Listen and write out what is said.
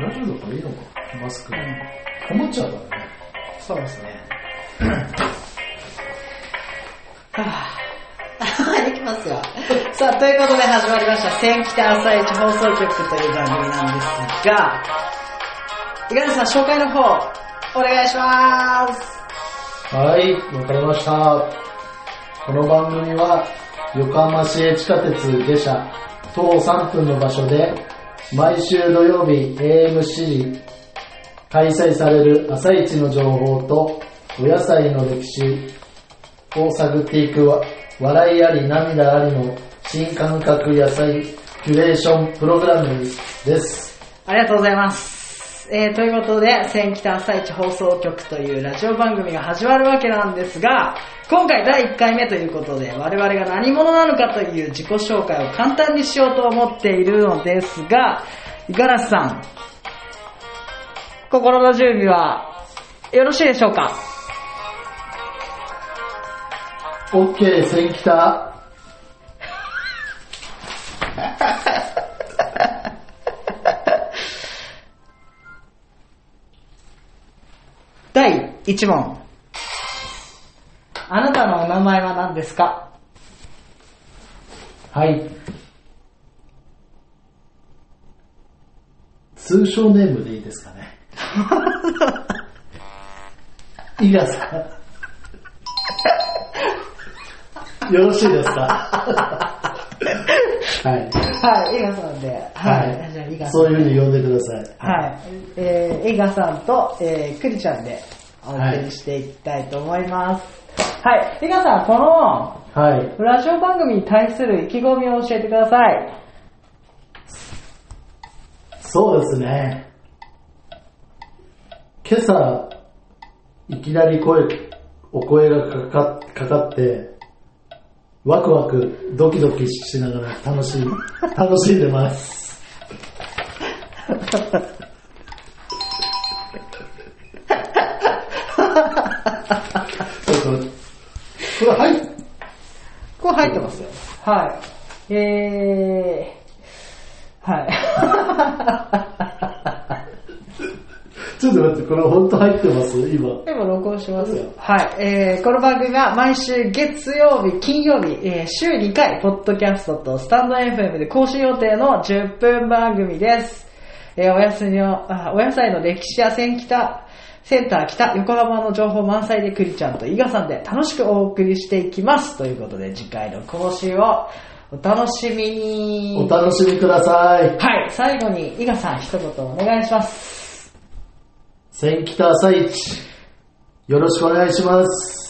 大丈夫だからいいのか、マスク。困っちゃうからね。そうですね。はぁ。いきますよ。さあ、ということで始まりました、千北朝市放送局という番組なんですが、いかがですか、紹介の方、お願いします。はい、わかりました。この番組は、横浜市営地下鉄下車、徒歩3分の場所で、毎週土曜日 AM7 時、開催される朝市の情報と、お野菜の歴史を探っていく笑いあり涙ありの新感覚野菜キュレーションプログラムです。ありがとうございます。えー、ということで、千北朝市放送局というラジオ番組が始まるわけなんですが、今回第1回目ということで、我々が何者なのかという自己紹介を簡単にしようと思っているのですが、五十嵐さん、心の準備はよろしいでしょうか？OK、千北。第1問。あなたのお名前は何ですか？はい。通称ネームでいいですかね？いがさん。よろしいですか？はい。はい、伊賀さんで。はいじゃあ伊賀さんそういうふうに呼んでください。はい。えー、エガさんと、えー、クリちゃんでお送りしていきたいと思います。はい。エガさん、この、はい。ラジオ番組に対する意気込みを教えてください。そうですね。今朝、いきなり声、お声がかかかかって、ワクワク、ドキドキしながら楽しい、楽しんでます。ちょっと、これ入っこれ入ってますよ。はい。えー、はい。ちょっと待って、これ本当入ってます？今。今録音しますよ。はい。えー、この番組は毎週月曜日、金曜日、えー、週2回、ポッドキャストとスタンド FM で更新予定の10分番組です。えー、おやすみの、あお野菜の歴史や千北、センター北、横浜の情報満載でクリちゃんと伊賀さんで楽しくお送りしていきます。ということで、次回の更新をお楽しみに。お楽しみください。はい。最後に伊賀さん一言お願いします。千北朝市、よろしくお願いします。